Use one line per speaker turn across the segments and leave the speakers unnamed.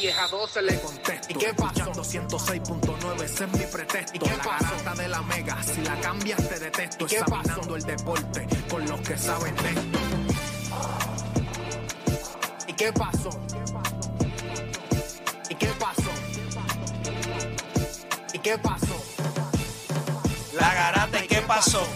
10 a 12 le contesto. ¿Y qué pasó? 206.9, ese es mi pretexto. ¿Y qué pasó? La de la mega, si la cambias te detesto. ¿Qué Examinando pasó? el deporte con los que saben de esto. ¿Y qué pasó? ¿Y qué pasó? ¿Y qué pasó?
La garata, ¿y qué pasó?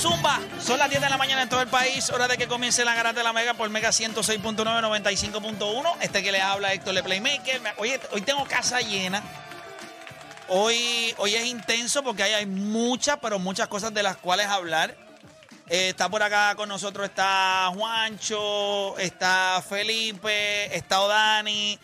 Zumba. Son las 10 de la mañana en todo el país. Hora de que comience la garata de la Mega por Mega 106.9, 95.1. Este que les habla Héctor Le Playmaker. Oye, hoy tengo casa llena. Hoy, hoy es intenso porque hay, hay muchas, pero muchas cosas de las cuales hablar. Eh, está por acá con nosotros, está Juancho, está Felipe, está Odani,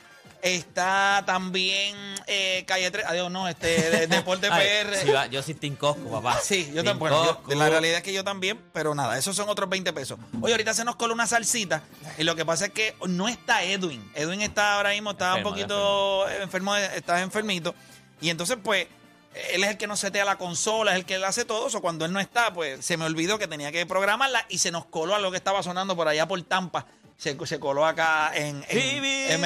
está también eh, Calle 3, adiós, no, este, de- Deporte
Ay,
PR.
sí, va, yo soy Team Cosco, papá.
Sí, yo
Team
también. Bueno, yo- la realidad es que yo también, pero nada, esos son otros 20 pesos. Oye, ahorita se nos coló una salsita y lo que pasa es que no está Edwin. Edwin está ahora mismo,
Enfermo,
un poquito enfermo, está enfermito. Y entonces, pues, él es el que nos setea la consola, es el que le hace todo eso. Cuando él no está, pues se me olvidó que tenía que programarla y se nos coló a lo que estaba sonando por allá por Tampa. Se, se coló acá en... en- en-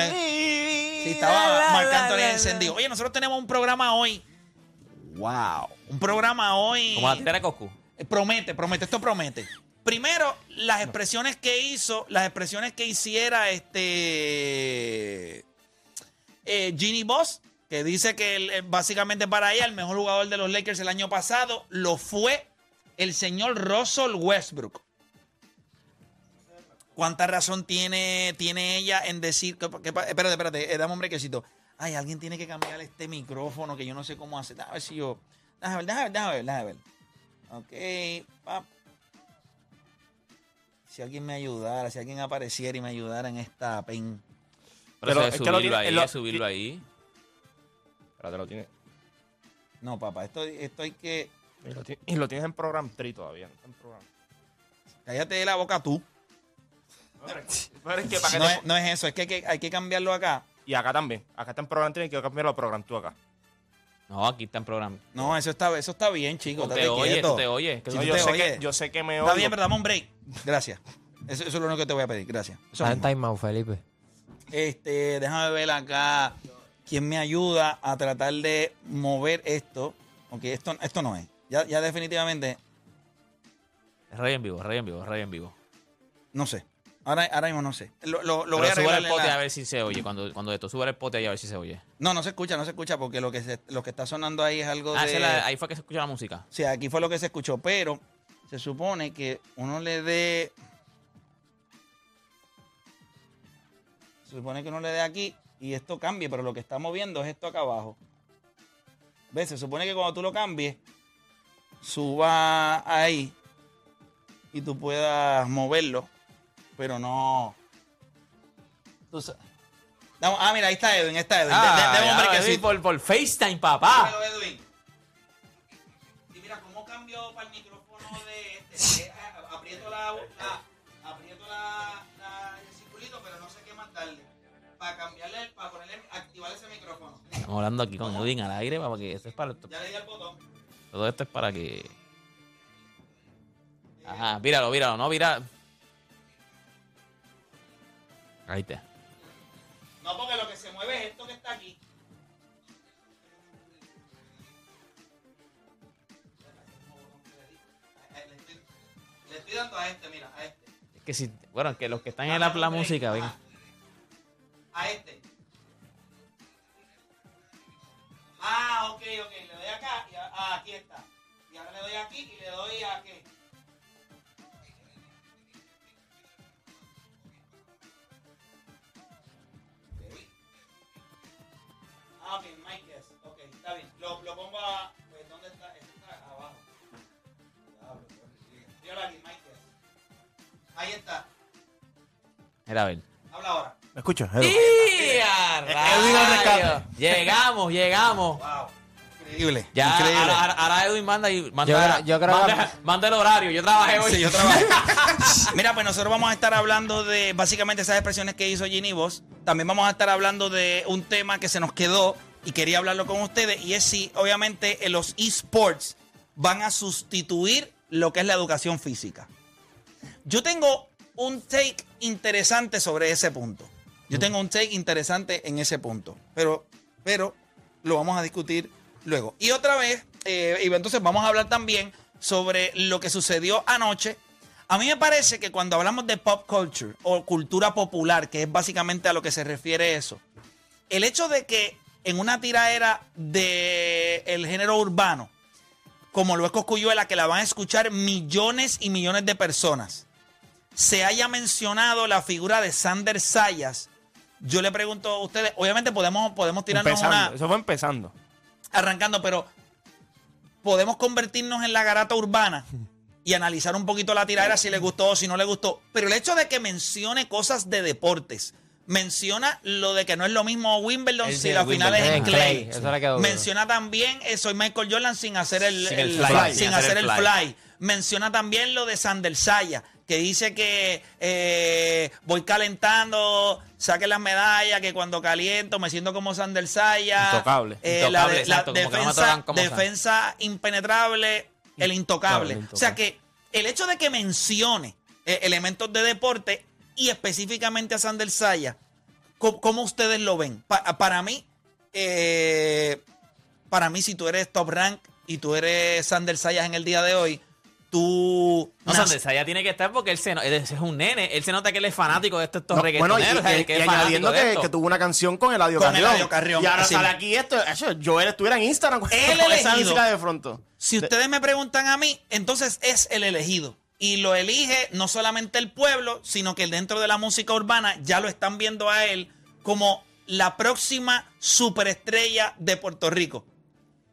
Sí, estaba Marc Anthony encendido. Oye, nosotros tenemos un programa hoy. Wow. Un programa hoy.
Como la de Coscu.
Eh, Promete, promete, esto promete. Primero, las expresiones que hizo, las expresiones que hiciera este eh, Ginny Boss, que dice que él, eh, básicamente para ella el mejor jugador de los Lakers el año pasado lo fue el señor Russell Westbrook. ¿Cuánta razón tiene, tiene ella en decir que, que- espérate, espérate, eh, dame un brequecito. Ay, alguien tiene que cambiar este micrófono que yo no sé cómo hacer. Déjame ver si yo. Déjame ver, déjame ver, déjame ver, déjame ver. Ok, pap. Si alguien me ayudara, si alguien apareciera y me ayudara en esta pen.
Pero,
es que lo
subirlo
tiene-
ahí,
lo-
es subirlo ahí.
Espérate, lo tienes.
No, papá, esto, esto hay que.
Y lo, y lo tienes en Program 3 todavía. no está en Program.
Cállate de la boca tú.
Pero es que para que
No
te-
es, no es eso, es que hay, que hay que cambiarlo acá.
Y acá también. Acá está en Program 3 y quiero cambiarlo a Program 2 acá.
No, aquí está en programa.
No, eso está, eso está bien, chicos.
Tú te tú te oyes. que
Sí,
No,
tú
yo,
te
sé
oyes.
que, yo sé que me
Está
oigo.
bien, pero dame un break. Gracias. Eso, eso es lo único que te voy a pedir. Gracias. Eso
Está en timeout, Felipe.
Este, déjame ver acá quién me ayuda a tratar de mover esto. Aunque esto, esto no es. Ya, ya definitivamente,
Es rey en vivo, rey en vivo, rey en vivo.
no sé. Ahora, ahora mismo no sé. Lo, lo, lo voy a
sube
arreglar
el pote
la-
a ver si se oye. Cuando, cuando esto sube el pote ahí a ver si se oye.
No, no se escucha, no se escucha porque lo que, se- lo que está sonando ahí es algo
Ah,
de...
la- ahí fue que se escucha la música.
Sí, aquí fue lo que se escuchó, pero se supone que uno le dé... Se supone que uno le dé aquí y esto cambie, pero lo que está moviendo es esto acá abajo. ¿Ves? Se supone que cuando tú lo cambies, suba ahí y tú puedas moverlo, pero no... Ah, mira, ahí está Edwin, ahí está Edwin. De- de- de hombre que sí.
por, por FaceTime, papá.
Dímelo, Edwin. Y mira cómo cambio para el micrófono de este. Eh, a- aprieto la, la- aprieto la, la- el circulito, pero no sé qué más darle. Para cambiarle, para ponerle, activar ese micrófono.
Estamos hablando aquí con Edwin al aire para que esto es para
Ya le di al botón.
todo esto es para que Ajá, míralo, míralo, no mira. Ahí está.
No, porque lo que se mueve es esto que está aquí. Le estoy, dando a este, mira, a este.
Es que si, bueno, que los que están en la, la música, ven.
¿Me escuchas?
¡Y a
Edwin al rescate.
rayos! Llegamos, llegamos.
Wow. Increíble.
Ya,
Increíble.
ahora, ahora- Edwin manda y manda,
Yo creo- yo creo que-
manda, manda el horario. Yo trabajé hoy.
Sí, yo trabajé. Mira, pues nosotros vamos a estar hablando de básicamente esas expresiones que hizo Ginny Voss. También vamos a estar hablando de un tema que se nos quedó y quería hablarlo con ustedes. Y es si, obviamente, en los esports van a sustituir lo que es la educación física. Yo tengo un take interesante sobre ese punto. Yo tengo un take interesante en ese punto. Pero, pero lo vamos a discutir luego. Y otra vez, eh, y entonces vamos a hablar también sobre lo que sucedió anoche. A mí me parece que cuando hablamos de pop culture o cultura popular, que es básicamente a lo que se refiere eso, el hecho de que en una tiraera del género urbano, como lo es Coscuyuela, que la van a escuchar millones y millones de personas, se haya mencionado la figura de Sander Sayas, yo le pregunto a ustedes, obviamente podemos, podemos tirarnos
Empezando.
una
Eso fue empezando.
arrancando, pero podemos convertirnos en la garata urbana y analizar un poquito la tiradera si le gustó o si no le gustó. Pero el hecho de que mencione cosas de deportes, menciona lo de que no es lo mismo Wimbledon si la final es en
Wimbledon.
Clay. Menciona también eh, soy Michael Jordan sin hacer el,
Sin el
el-
fly,
sin hacer el fly. Menciona también lo de Sander Saya, que dice que eh, voy calentando, saque las medallas, que cuando caliento me siento como Sander Saya.
Intocable.
Eh,
Intocable,
la, de-
exacto, no
defensa,
tocan como
defensa impenetrable, el intocable.
Intocable,
O sea que el hecho de que mencione eh, elementos de deporte y específicamente a Sander Saya, ¿cómo, cómo ustedes lo ven? Pa- para mí, para mí, si tú eres top rank y tú eres Sander Sayas en el día de hoy, tú.
No, Sanders, allá tiene que estar porque él, se, no- él es un nene. Él se nota que él es fanático de estos, estos
No, bueno, y,
reggaetoneros. o sea,
y-
que
y
es fanático
añadiendo que, tuvo una canción con Eladio
Con
Carrión.
Eladio Carrión,
Y ahora
así.
sale aquí esto. Eso, Joel estuviera en Instagram con
El
esa música de pronto.
Si ustedes me preguntan a mí, entonces es el elegido. Y lo elige no solamente el pueblo, sino que dentro de la música urbana ya lo están viendo a él como la próxima superestrella de Puerto Rico.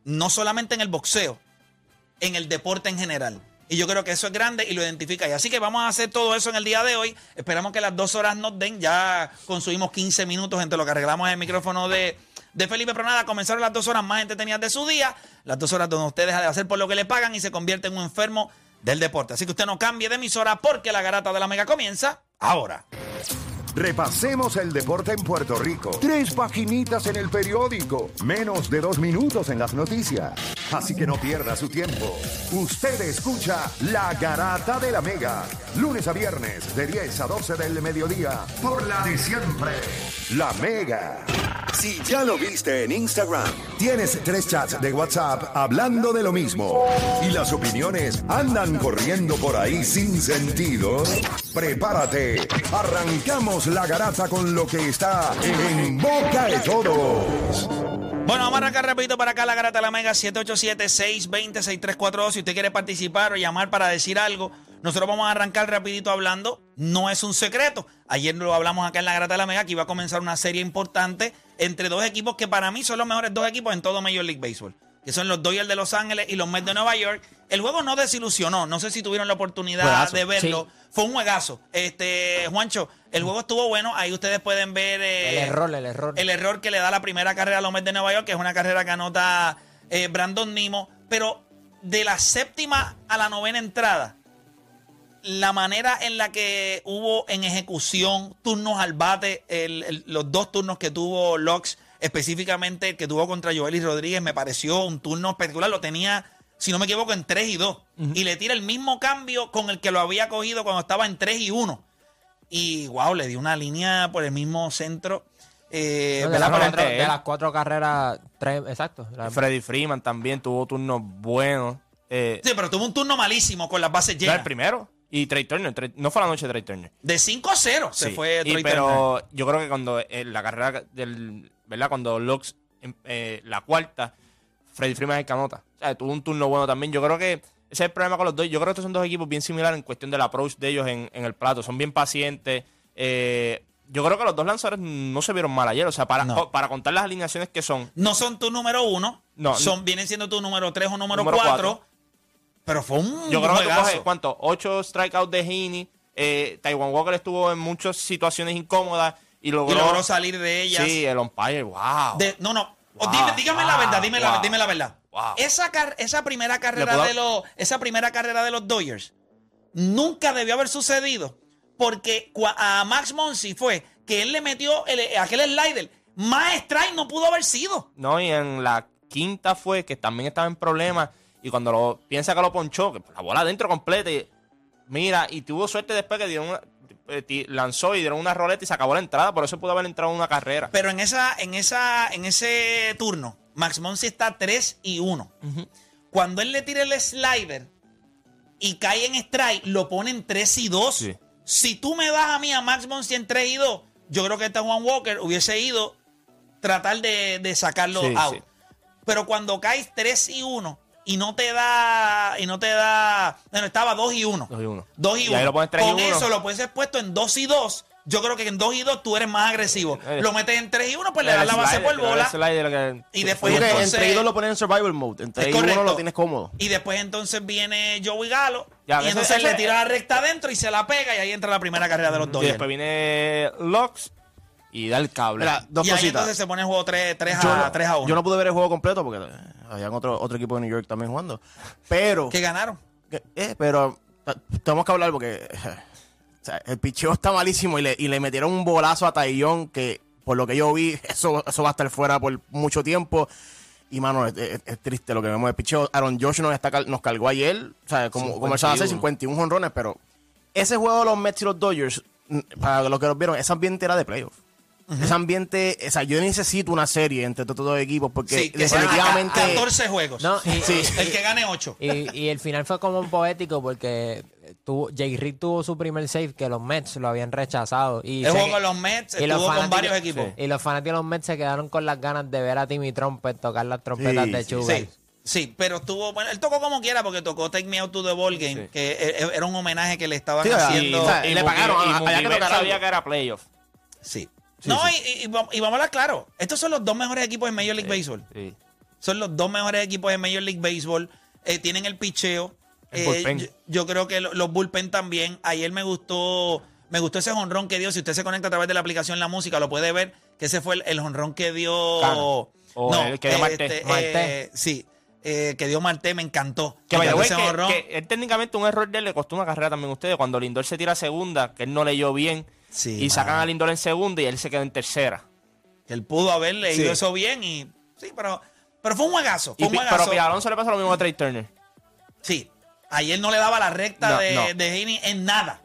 No solamente en el boxeo, en el deporte en general. Y yo creo que eso es grande y lo identifica. Y así que vamos a hacer todo eso en el día de hoy. Esperamos que las dos horas nos den. Ya consumimos 15 minutos entre lo que arreglamos el micrófono de, de Felipe Pronada. Comenzaron las dos horas más entretenidas de su día. Las dos horas donde usted deja de hacer por lo que le pagan y se convierte en un enfermo del deporte. Así que usted no cambie de emisora porque la garata de la mega comienza ahora.
Repasemos el deporte en Puerto Rico. Tres paginitas en el periódico. Menos de dos minutos en las noticias. Así que no pierda su tiempo. Usted escucha La Garata de la Mega. Lunes a viernes de 10 a 12 del mediodía. Por la de siempre. La Mega. Si ya lo viste en Instagram, tienes tres chats de WhatsApp hablando de lo mismo y las opiniones andan corriendo por ahí sin sentido, prepárate. Arrancamos la garata con lo que está en boca de todos.
Bueno, vamos a arrancar rapidito para acá la Garata de la Mega 787-620-6342. Si usted quiere participar o llamar para decir algo, nosotros vamos a arrancar rapidito hablando. No es un secreto. Ayer lo hablamos acá en la Garata de la Mega que iba a comenzar una serie importante entre dos equipos que para mí son los mejores dos equipos en todo Major League Baseball. Que son los Dodgers de Los Ángeles y los Mets de Nueva York. El juego no desilusionó. No sé si tuvieron la oportunidad
Juegazo,
de verlo. Fue un juegazo. Este, Juancho, el juego estuvo bueno. Ahí ustedes pueden ver eh,
El error, el error.
el error que le da la primera carrera a los Mets de Nueva York, que es una carrera que anota eh, Brandon Nimo. Pero de la séptima a la novena entrada, la manera en la que hubo en ejecución, turnos al bate, el- el- los dos turnos que tuvo Locks, específicamente el que tuvo contra Joelis Rodríguez, me pareció un turno espectacular. Lo tenía, si no me equivoco, en 3 y 2. Y le tira el mismo cambio con el que lo había cogido cuando estaba en 3 y 1. Y wow, le dio una línea por el mismo centro. Eh,
de,
pero
cuatro,
entre
de
él.
las cuatro carreras, tres, exacto. La-
Freddy Freeman también tuvo turnos buenos. Eh,
Sí, pero tuvo un turno malísimo con las bases
no,
llenas.
el primero. Y Trey Turner. Trey- no fue la noche de Trey Turner.
De 5 a 0 se
Sí.
fue
Y
Troy Turner.
pero yo creo que cuando en la carrera del. ¿Verdad? Cuando Lux, em- eh, la cuarta, Freddy Freeman es el canota. O sea, tuvo un turno bueno también. Yo creo que ese es el problema con los dos. Yo creo que estos son dos equipos bien similares en cuestión del approach de ellos en, en el plato. Son bien pacientes. Eh, yo creo que los dos lanzadores no se vieron mal ayer. O sea, para,
No.
para contar las alineaciones que son.
No son tu número uno,
No.
son, vienen siendo tu número 3 o número
Número
4. Pero fue un
Yo creo que tú
juegazo.
coges, ¿cuánto? Ocho strikeouts de Heaney. Eh, Taiwan Walker estuvo en muchas situaciones incómodas y
y
logró.
salir de ellas.
Sí, el umpire, wow.
De- no, no. O
Wow,
dime, dígame la verdad, dime, la,
wow,
dime la verdad. Esa, car- esa primera carrera de los, esa primera carrera de los Dodgers nunca debió haber sucedido porque a Max Monsi fue que él le metió el- aquel slider. Más strike no pudo haber sido.
No, y en la quinta fue que también estaba en problemas. Y cuando lo piensa que lo ponchó, que la bola adentro completa. Y, mira, y tuvo suerte después que dieron una- eh, lanzó y dieron una roleta y se acabó la entrada. Por eso pudo haber entrado en una carrera.
Pero en esa, en esa, en ese turno, Max Monsi está 3 y 1. Cuando él le tira el slider y cae en strike, lo pone en 3 y 2.
Sí.
Si tú me das a mí a Max Monsi en 3 y 2, yo creo que este Juan Walker hubiese ido tratar de, de sacarlo
Sí,
out.
sí.
Pero cuando caes 3 y 1 y no te da, y no te da, bueno, estaba 2 y 1.
Dos y uno.
2 y
Y
1.
ahí lo pones tres y
Con
uno.
eso lo puedes haber puesto en 2 y 2. Yo creo que en 2 y 2 tú eres más agresivo.
Eh.
Lo metes en 3 y 1, pues le das la base por bola.
que-
Y después entonces-
entre ellos lo ponen en survival mode. Entre
Es
ellos uno
correcto.
lo tienes cómodo.
Y después entonces viene Joey Galo.
Ya,
y entonces
ese-
le tira la recta adentro y se la pega. Y ahí entra la primera carrera de los
Y
Dodgers.
después viene Lux y da el cable.
Mira, dos
y ahí
cositas.
entonces se pone el juego 3, 3
yo,
a,
no,
3 a 1.
yo no pude ver el juego completo porque eh, habían otro, otro equipo de New York también jugando. Pero,
que ganaron.
que- eh, pero tenemos que hablar porque eh, o sea, el picheo está malísimo y le, y le metieron un bolazo a Taillon que por lo que yo vi, eso, eso va a estar fuera por mucho tiempo. Y mano, es, es- es triste lo que vemos de picheo. Aaron Josh nos, está, nos cargó ayer, o sea, como, como él sabe hacer 51 honrones, pero ese juego de los Mets y los Dodgers, para los que los vieron, ese ambiente era de playoff. Ese ambiente, o sea, yo necesito una serie entre estos dos equipos porque
Sí, que
definitivamente...
14 juegos.
No, y,
Sí.
El que gane 8.
y, y el final fue como un poético porque tuvo, Jay Reed tuvo su primer save que los Mets lo habían rechazado. Y
El juego con los Mets
y los
estuvo con varios equipos.
Y los fanáticos de los Mets se quedaron con las ganas de ver a Timmy Trumpet tocar las trompetas
Sí,
de
sí,
Sugar.
Sí, sí, pero estuvo, bueno, él tocó como quiera porque tocó Take Me Out to the Ball Game,
Sí.
que e- e- era un homenaje que le estaban
Sí,
haciendo.
sea, le pagaron,
y
había que
Mookie Betts
tocar
sabía que era playoff.
Sí. No, Y, y- y vam- y vamos a hablar claro. Estos son los dos mejores equipos en Major League Baseball.
Sí.
Son los dos mejores equipos en Major League Baseball. Eh, tienen el picheo.
El
Eh,
bullpen.
yo, yo creo que lo- los bullpen también. Ayer me gustó, me gustó ese jonrón que dio. Si usted se conecta a través de la aplicación La Música, lo puede ver. Que ese fue el, jonrón que dio.
Cana. O el que dio Marte.
este,
Marte.
eh, sí, eh, que dio Marte, me encantó.
Que, way,
ese
que- que él técnicamente un error de él le costó una carrera también a ustedes. Cuando Lindor se tira a segunda, que él no leyó bien,
Sí,
y sacan a Lindor en segunda y él se quedó en tercera.
Él pudo haber leído
Sí.
eso bien y. Sí, pero, pero fue un juegazo.
Y
Fue un
Pi-
juegazo.
pero Pi Alonso le pasa lo mismo a Trey Turner.
Sí. Ayer no le daba la recta
No,
de,
no.
de Heaney en nada.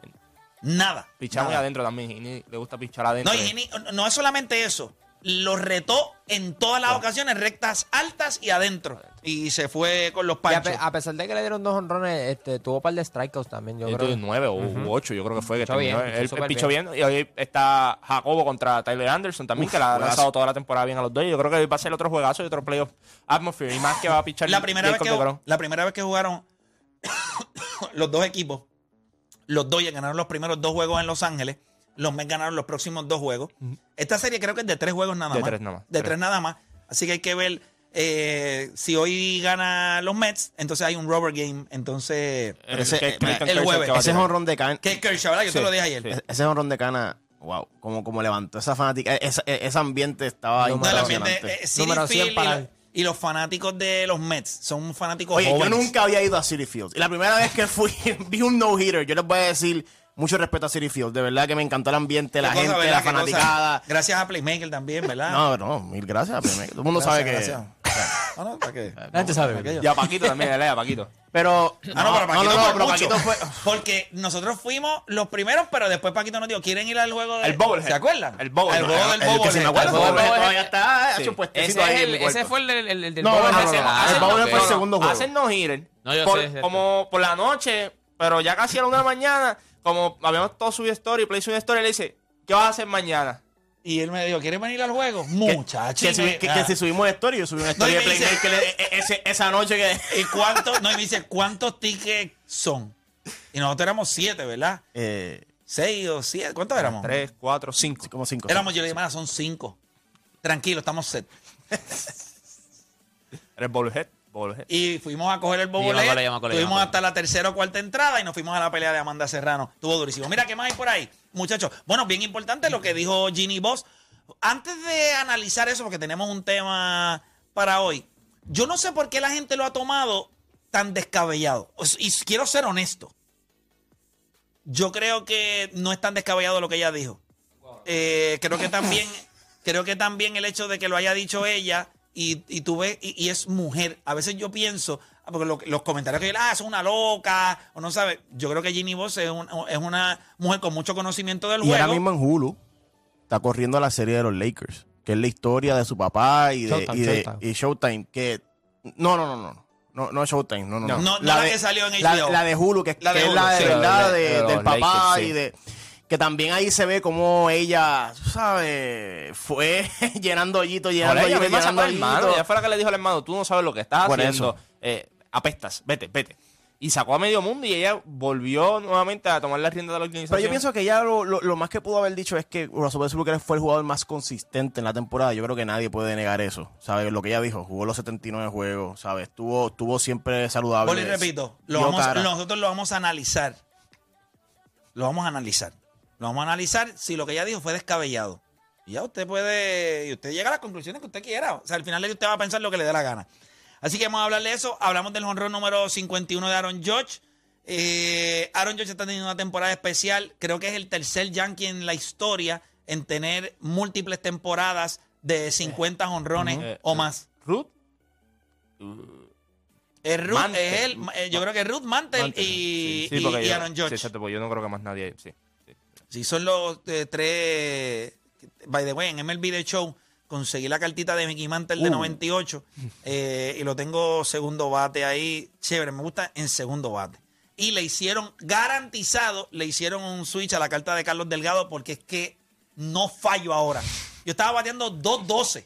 Nada.
Pichar muy adentro también. Y ni- le gusta pichar adentro.
No, y Heaney, no es solamente eso. Lo retó en todas las ocasiones, rectas altas y adentro. Y se fue con los
Y a,
panchos.
pe- a pesar de que le dieron dos honrones, este, tuvo un par de strikeouts también. Yo
Yo
creo.
nueve o u ocho, yo creo que fue que
Pichó bien,
terminó.
pichó
Él,
súper
pichó bien. Y hoy está Jacobo contra Tyler Anderson también, que la ha
juegazo.
lanzado toda la temporada bien a los dos. Yo creo que hoy va a ser otro juegazo y otro playoff atmosphere. Y más que va a pichar
la, primera vez
Jacob
que,
DeGrom.
la primera vez que jugaron los dos equipos, los Dodgers ganaron los primeros dos juegos en Los Ángeles. Los Mets ganaron los próximos dos juegos. Esta serie creo que es de tres juegos nada
De
más.
tres nada más.
De
Tres.
tres nada más. Así que hay que ver eh, si hoy gana los Mets, entonces hay un rubber game. Entonces,
El,
Ese-
que-
eh,
el jueves.
Ese
tirar.
honrón de Cana,
que es Kershaw, ¿verdad? Yo te
Sí,
lo dije ayer.
sí.
ese honrón de Cana, wow, como, como levantó esa fanática, ese, ese ambiente estaba
No,
No, el
impresionante.
ambiente, eh,
Número 100
Field y
para él.
Y los fanáticos de los Mets son fanáticos
Oye, yo nunca había ido a City Fields. Y la primera vez que fui, vi un no-hitter. Yo les voy a decir mucho respeto a City Fields. De verdad que me encantó el ambiente, la
cosa,
gente,
¿verdad?
la
Qué cosa.
fanaticada.
Gracias a Playmaker también, ¿verdad?
No, no, mil gracias. primero. Todo el mundo sabe que.
Gracias. No, no, ¿para qué?
La gente sabe.
Aquello.
Y a Paquito también, ¿verdad? Y a Paquito.
Pero.
Ah, no, pero Paquito fue
pero
mucho.
Paquito fue.
Porque nosotros fuimos los primeros, pero después Paquito nos dijo, ¿quieren ir al juego del
El Bobblehead.
¿Se acuerdan?
El Bobblehead.
El juego del
El que se me
Bobblehead.
acuerda,
El
el
Bobblehead.
todavía está
Sí.
hecho puestecito
Ese,
ahí
es
en
el,
mi
ese
cuarto.
fue el, del- el, el del
No, no, no, no.
hacen
El Bobblehead fue el segundo juego.
Hacen no hitter.
No, yo
por,
sé, es cierto.
como por la noche, pero ya casi a la una de la mañana, como habíamos todos subido story, Play subió story, le dice, ¿qué vas a hacer mañana?
Y él me dijo, ¿quieren venir al juego? Muchachos.
Que, que si subimos story, yo subí una story
No,
de
dice-
Playmaker e- e- ese- esa noche que.
¿Y cuántos? No, y me dice, ¿cuántos tickets son? Y nosotros éramos siete, ¿verdad?
Eh,
Seis o siete. ¿Cuántos éramos?
Tres, cuatro, cinco.
como cinco.
Éramos, yo le dije, "Mira, son cinco. Tranquilo, estamos set.
Eres Bobblehead.
Y fuimos a coger el Fuimos
llama cole.
hasta la tercera o cuarta entrada y nos fuimos a la pelea de Amanda Serrano. Estuvo durísimo. Mira, ¿qué más hay por ahí? Muchachos, bueno, bien importante lo que dijo Ginny Boss. Antes de analizar eso, porque tenemos un tema para hoy, yo no sé por qué la gente lo ha tomado tan descabellado. Y quiero ser honesto. Yo creo que no es tan descabellado lo que ella dijo. Eh, creo que también, creo que también el hecho de que lo haya dicho ella y, y tú ves, y, y es mujer. A veces yo pienso, ah, porque lo- los comentarios que ah, es una loca, o no sabe. Yo creo que Ginny Boss es, un- es una mujer con mucho conocimiento del
Y ahora
juego.
mismo en Hulu está corriendo la serie de los Lakers, que es la historia de su papá y de
Showtime,
y de-
Showtime.
y Showtime, que no, no, no, no. No, no es Showtime, no, no, no.
No, no la que salió en HBO.
la de Hulu, que, es-
La de
que es
Hulu,
la de
sí,
verdad
de-
de-
de
del papá
Lakers, sí.
y de que también ahí se ve como ella, tú ¿sabes? Fue llenando hoyitos, llenando
Ahora ella
hoyitos,
misma sacó
llenando
al hermano. Ella fue la que le dijo al hermano, tú no sabes lo que estás
Por
haciendo.
eso.
Eh, apestas, vete, vete. Y sacó a medio mundo y ella volvió nuevamente a tomar la rienda de la organización.
Pero yo pienso que ella lo, lo- lo más que pudo haber dicho es que Russell Westbrook fue el jugador más consistente en la temporada. Yo creo que nadie puede negar eso. ¿Sabes? Lo que ella dijo, jugó los 79 juegos, ¿sabes? Estuvo, estuvo siempre saludable.
Y repito, lo vamos- nosotros lo vamos a analizar. Lo vamos a analizar. Lo vamos a analizar si lo que ella dijo fue descabellado. Y ya usted puede, y usted llega a las conclusiones que usted quiera. O sea, al final del día usted va a pensar lo que le dé la gana. Así que vamos a hablar de eso. Hablamos del honrón número 51 de Aaron Judge. Eh, Aaron Judge está teniendo una temporada especial. Creo que es el tercer Yankee en la historia en tener múltiples temporadas de 50 honrones
Eh,
o
eh,
más.
Ruth,
Es Ruth,
Mantle.
es él, yo creo que es Ruth Mantle, y,
sí,
y- Aaron.
Sí, exacto, porque yo no creo que más nadie. Sí. Sí,
son los eh, tres. By the way, en MLB The Show conseguí la cartita de Mickey Mantle de
Uh.
98 eh, y lo tengo segundo bate ahí. Chévere, me gusta en segundo bate. Y le hicieron, garantizado, le hicieron un switch a la carta de Carlos Delgado porque es que no fallo ahora. Yo estaba bateando 2-12.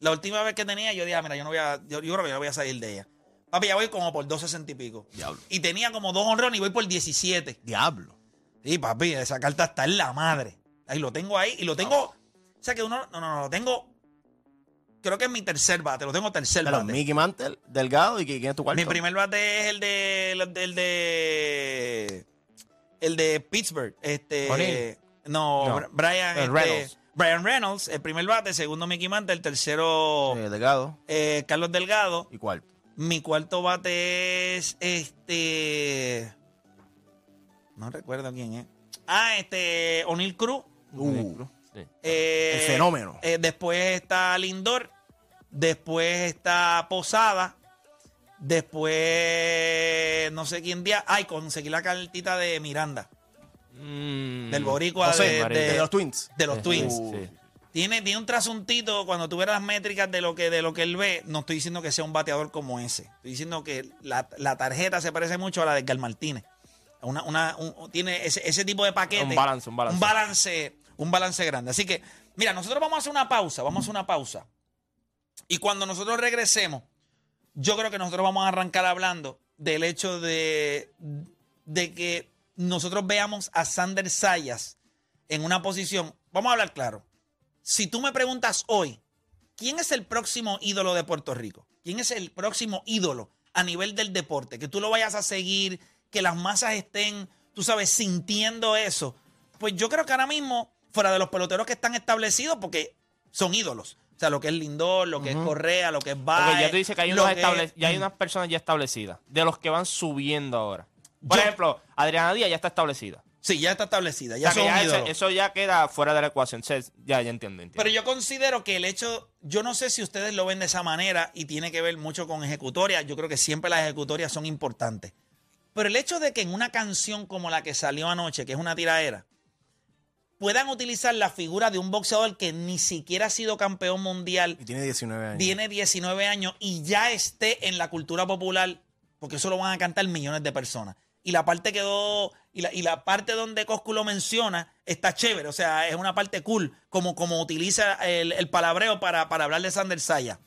La última vez que tenía, yo dije, ah, mira, yo no voy a, yo, yo creo que yo no voy a salir de ella. Papi, ya voy como por 2.60 y pico.
Diablo.
Y tenía como dos honrones y voy por 17.
Diablo.
Sí, papi, esa carta está en la madre. Ahí lo tengo ahí y lo tengo. O sea que uno. No, no, no, lo tengo. Creo que es mi tercer bate, lo tengo tercer
Pero
bate.
Mickey Mantle, Delgado, ¿y quién es tu cuarto?
Mi primer bate es el de. El de. El de, el de Pittsburgh. Este.
O'Neal.
No,
No.
Br- Brian.
Eh,
este,
Reynolds.
Brian Reynolds, el primer bate, segundo Mickey Mantle, el tercero
Eh, Delgado.
eh, Carlos Delgado.
¿Y cuarto?
Mi cuarto bate es este. No recuerdo quién es. Ah, este. O'Neill Cruz.
Uh,
Sí.
Eh,
El fenómeno.
eh, después está Lindor. Después está Posada. Después. No sé quién día. Ay, conseguí la cartita de Miranda.
Mm,
Del Boricua
José,
de,
María.
de-
de los Twins.
de los
Sí,
Twins.
sí.
Tiene, tiene un trasuntito, cuando tú ves las métricas de lo que de lo que él ve, no estoy diciendo que sea un bateador como ese. Estoy diciendo que la, la tarjeta se parece mucho a la de Edgar Martínez. Una, una, un- tiene ese, ese tipo de paquete.
Un balance, un balance.
Un balance, un balance grande. Así que, mira, nosotros vamos a hacer una pausa, vamos a hacer una pausa. Y cuando nosotros regresemos, yo creo que nosotros vamos a arrancar hablando del hecho de, de que nosotros veamos a Sander Sayas en una posición. Vamos a hablar claro. Si tú me preguntas hoy, ¿quién es el próximo ídolo de Puerto Rico? ¿Quién es el próximo ídolo a nivel del deporte? Que tú lo vayas a seguir, que las masas estén, tú sabes, sintiendo eso. Pues yo creo que ahora mismo, fuera de los peloteros que están establecidos, porque son ídolos, O sea, lo que es Lindor, lo que es Correa, lo que es
Porque
Baez.
ya tú dices que hay, unos
que-
ya hay unas personas ya establecidas, de los que van subiendo ahora. Por
Yo-
ejemplo, Adriana Díaz ya está establecida.
Sí, ya está establecida.
O
Ya
sea,
son
ya
ídolos.
eso, ya queda fuera de la ecuación. Ya, ya entiendo, entiendo.
Pero yo considero que el hecho, yo no sé si ustedes lo ven de esa manera y tiene que ver mucho con ejecutoria. Yo creo que siempre las ejecutorias son importantes. Pero el hecho de que en una canción como la que salió anoche, que es una tiraera, puedan utilizar la figura de un boxeador que ni siquiera ha sido campeón mundial,
Y tiene 19 años.
tiene 19 años y ya esté en la cultura popular, porque eso lo van a cantar millones de personas. Y la parte quedó, y la, y la parte donde Coscu lo menciona está chévere, o sea, es una parte cool, como, como utiliza el, el palabreo para, para hablar de Sander Saya.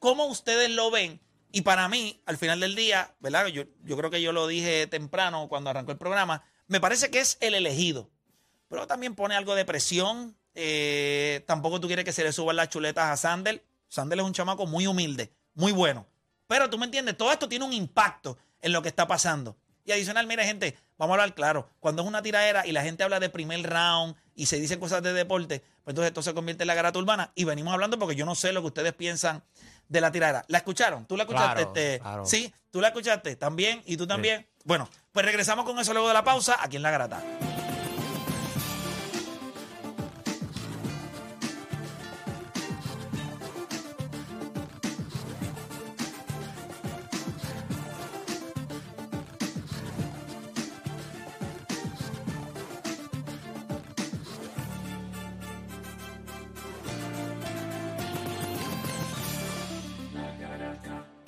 ¿Cómo ustedes lo ven? Y para mí, al final del día, ¿verdad? Yo, yo creo que yo lo dije temprano cuando arrancó el programa, me parece que es el elegido. Pero también pone algo de presión. eh, tampoco tú quieres que se le suban las chuletas a Sander. Sander es un chamaco muy humilde, muy bueno. Pero tú me entiendes, todo esto tiene un impacto en lo que está pasando. Y adicional, mire, gente, vamos a hablar claro. Cuando es una tiradera y la gente habla de primer round y se dicen cosas de deporte, pues entonces esto se convierte en la garata urbana. Y venimos hablando porque yo no sé lo que ustedes piensan de la tiradera. ¿La escucharon? ¿Tú la escuchaste?
Claro,
este?
claro.
Sí, tú la escuchaste también y tú también. Bueno, pues regresamos con eso luego de la pausa aquí en la garata.